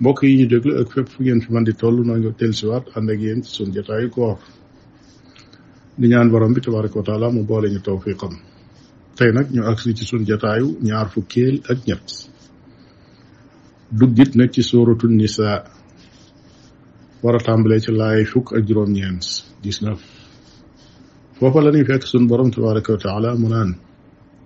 mbokk yi ñu déglu ak fépp fu ngeen fi man di toll noo ngi dellusiwaat ànd ak yéen ci suñu jotaayu koor di ñaan borom bi tabaraka wa taala mu boole ñu tawfiqam tey nag ñu agsi ci suñu jotaayu ñaar fukkeel ak ñett duggit nag ci suuratu nisaa war a tàmbalee ci laay fukk ak juróom-ñeent dix-neuf foofa la ñuy fekk suñu borom tabaraka wa taala mu naan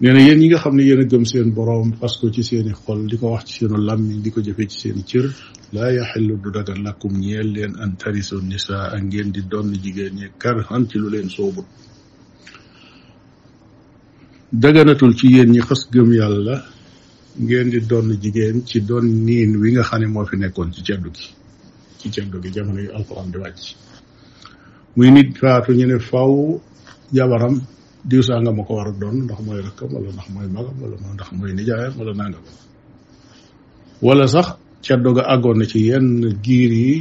nee na yéen ñi nga xam ne yéen a gëm seen boroom fas ko ci seeni xol di ko wax ci seenu làmmiñ di ko jëfe ci seeni cër laa yaxillu du dagan lakum ñeel leen an tarisu nisaa ak ngeen di donn jigéen ñi karhan ci lu leen soobut daganatul ci yéen ñi xas gëm yàlla ngeen di donn jigéen ci doon niin wi nga xam ne moo fi nekkoon ci ceddu gi ci ceddu gi jamono yu alxuraan di wàcc muy nit faatu ñu ne faw jabaram diw saa nga ma ko war a doon ndax mooy rakkam wala ndax mooy magam wala ndax mooy nijaayam wala nangam wala sax ceddo ga àggoon na ci yenn giir yi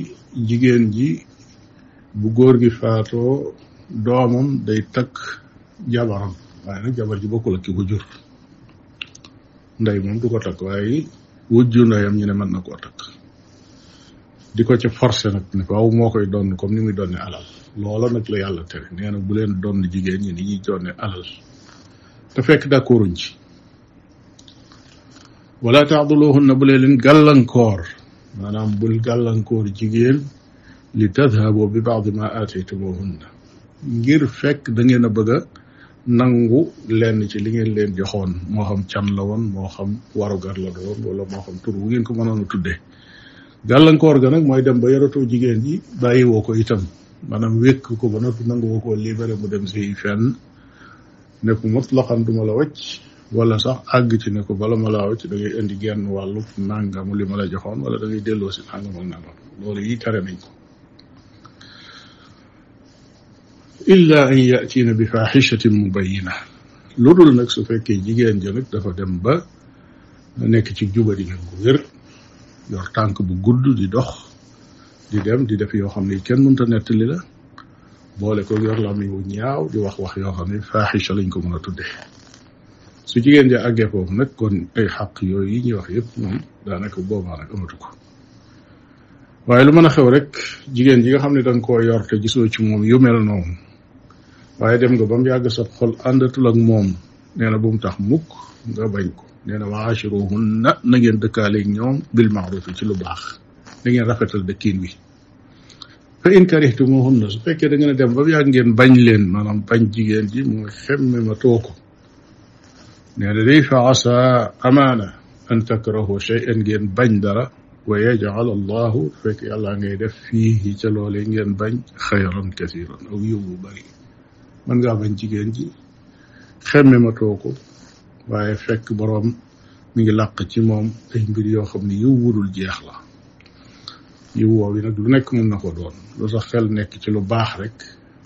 jigéen ji bu góor gi faatoo doomam day takk jabaram waaye nag jabar ji bokkul ak ki ko jur ndey moom du ko takk waaye wujju ndeyam ñu ne mën na koo takk di ko ca forcé nag ne ko aw moo koy doon comme ni muy doon ne alal loola nag la yàlla tere nee na bu leen doon jigéen ñi ni ñuy doon ne alal te fekk d'accorduñ ci wala taaduluhunna bu leen leen gàllankoor maanaam bul gàllankoor jigéen li tadhabu bi baadi ma aataytumuhunna ngir fekk da ngeen a bëgg a nangu lenn ci li ngeen leen joxoon moo xam can la woon moo xam warugar la doon wala moo xam tur wu ngeen ko mënoon a tuddee gàllankoor ga nag mooy dem ba yoratoo jigéen ji bàyyi woo ko itam maanaam wékk ko ba noppi nangu woo ko libéré mu dem si fenn ne ko mot loxam duma la wacc wala sax àgg ci ne ko bala ma laa wacc da ngay indi genn wàllu nàngamu li ma la joxoon wala da ngay delloo si nàngam ak nàngam loolu yi tere nañ ko illa an yatiina bi faaxishatin mubayina lu dul nag su fekkee jigéen ja nag dafa dem ba nekk ci jubadi nag bu wér yor tànk bu gudd di dox di dem di def yoo xam ne kenn mënta nettali la boole ko yor la mi wu ñaaw di wax wax yoo xam ne faaxisha lañ ko mën a tudde su jigéen ja àggee foofu nag kon ay xaq yooyu yi ñuy wax yëpp moom daanaka boobaa nag amatu ko waaye lu mën a xew rek jigéen ji nga xam ne danga koo yor te gisoo ci moom yu mel noonu waaye dem nga ba mu yàgg sa xol àndatul ak moom nee na bu mu tax mukk nga bañ ko nee na wa ashiruhunna na ngeen dëkkaaleeg ñoom bil maaruf ci lu baax na ngeen rafetal dëkkiin wi fa in karihtumuhunna su fekkee da ngeen a dem ba mu yàgg ngeen bañ leen maanaam bañ jigéen ji mooy xemme ma too ko nee na day fa asa amaana an takrahu shay'an ngeen bañ dara wa yajal allahu fekk yàlla ngay def fii ca loolee ngeen bañ xayran kasiran aw yiw bu bari mën ngaa bañ jigéen ji xemme ma too ko waaye fekk boroom mi ngi làq ci moom ay mbir yoo xam ne yiw wudul jeex la yiw woow yi nag lu nekk mën na ko doon lu sax xel nekk ci lu baax rek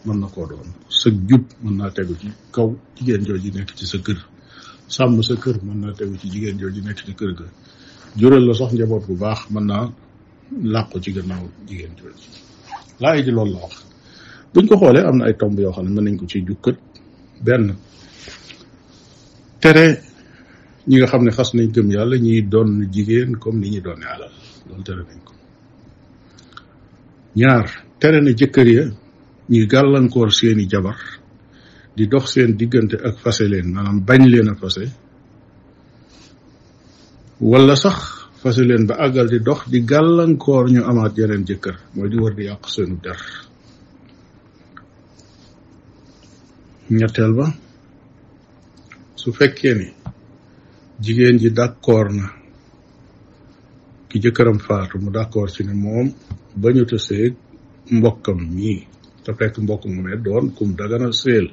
mën na koo doon sa jub mën naa tegu ci kaw jigéen jooju nekk ci sa kër sàmm sa kër mën naa tegu ci jigéen jooju nekk ci kër ga jural la sax njaboot bu baax mën naa làqu ci gannaaw jigéen jooju laay ji loolu la wax buñ ko xoolee am na ay tomb yoo xam ne mën nañ ko ciy jukkat benn tere ñi nga xam ne xas nañ gëm yàlla ñiy doon jigéen comme ni ñuy doone alal loolu tere nañ ko ñaar tere na jëkkër ya ñuy gàllankoor seeni jabar di dox seen diggante ak fase leen maanaam bañ leen a fase wala sax fase leen ba àggal di dox di gàllankoor ñu amaat yeneen jëkkër mooy di war di yàq seenu der ñetteel ba su fekkee ni jigéen ji d'accord na ki jëkkëram faatu mu d'accord ci ne moom bañu ta séeg mbokkam mii te fekk mbokk mu ne doon kum dagana séel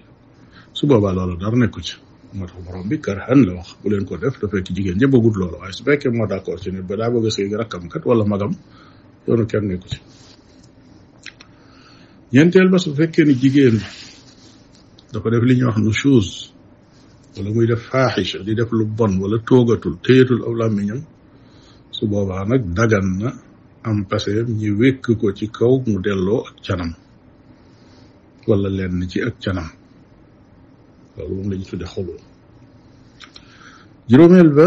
su boobaa loola dara nekku ci moo tax borom bi karhan la wax bu leen ko def te fekk jigéen ñëpp bëggut loolu waaye su fekkee moo d'accord ci ne ba daa bëgg a séeg rakkam kat wala magam yoonu kenn nekku ci ñeenteel ba su fekkee ni jigéen dafa def li ñuy wax nu chose wala muy def faaxisha di def lu bon wala toogatul téyatul aw làmmiñam su boobaa nag dagan na am paseem ñi wékk ko ci kaw mu delloo ak canam wala lenn ci ak canam loolu moom la ñu tudde xuloo juróomeel ba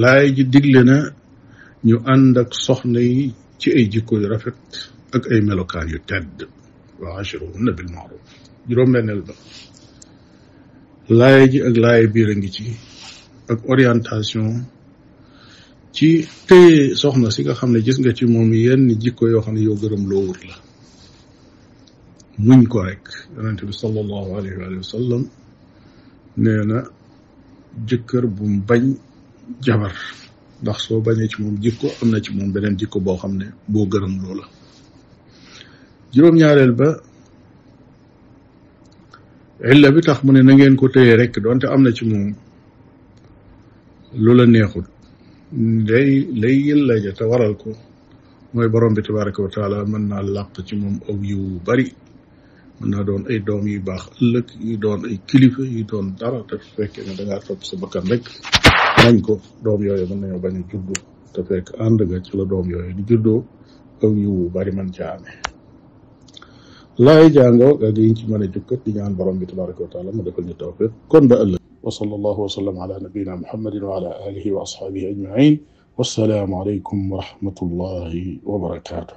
laay ji digle na ñu ànd ak soxna yi ci ay jikko yu rafet ak ay melokaan yu tedd wa ashiruhunna bil maaruf juróom-benneel ba laaya ji ak laaya biir a ngi ci ak orientation ci téye soxna si nga xam ne gis nga ci moom yenn jikko yoo xam ne yoo gërëm loo wut la muñ ko rek yonente bi sallallahu alayhi wa sallam nee na jëkkër bu mu bañ jabar ndax soo bañee ci moom jikko am na ci moom beneen jikko boo xam ne boo gërëm loola juróom-ñaareel ba illa bi tax mu ne na ngeen ko téye rek donte am na ci moom lu la neexul day lay yilla ja te waral ko mooy borom bi tabaraka wa taala mën naa làq ci moom aw yiw wu bari mën naa doon ay doom yu baax ëllëg yu doon ay kilifa yu doon dara te fekkee ne da ngaa topp sa bakkan rek nañ ko doom yooyu mën nañoo bañ a juddu te fekk ànd ga ci la doom yooyu di juddoo aw yiwu bari man ca amee laay jàngoo ak liñ ci mën a jukkat di ñaan borom bi tabaraka wa taala mu defal ñu tawfiq kon ba ëllëg wa sallallahu wa sallam ala nabiyina muhammadin wa ala alihi wa ashabihi ajmain wassalaamu alaykum wa rahmatullahi wa barakatuh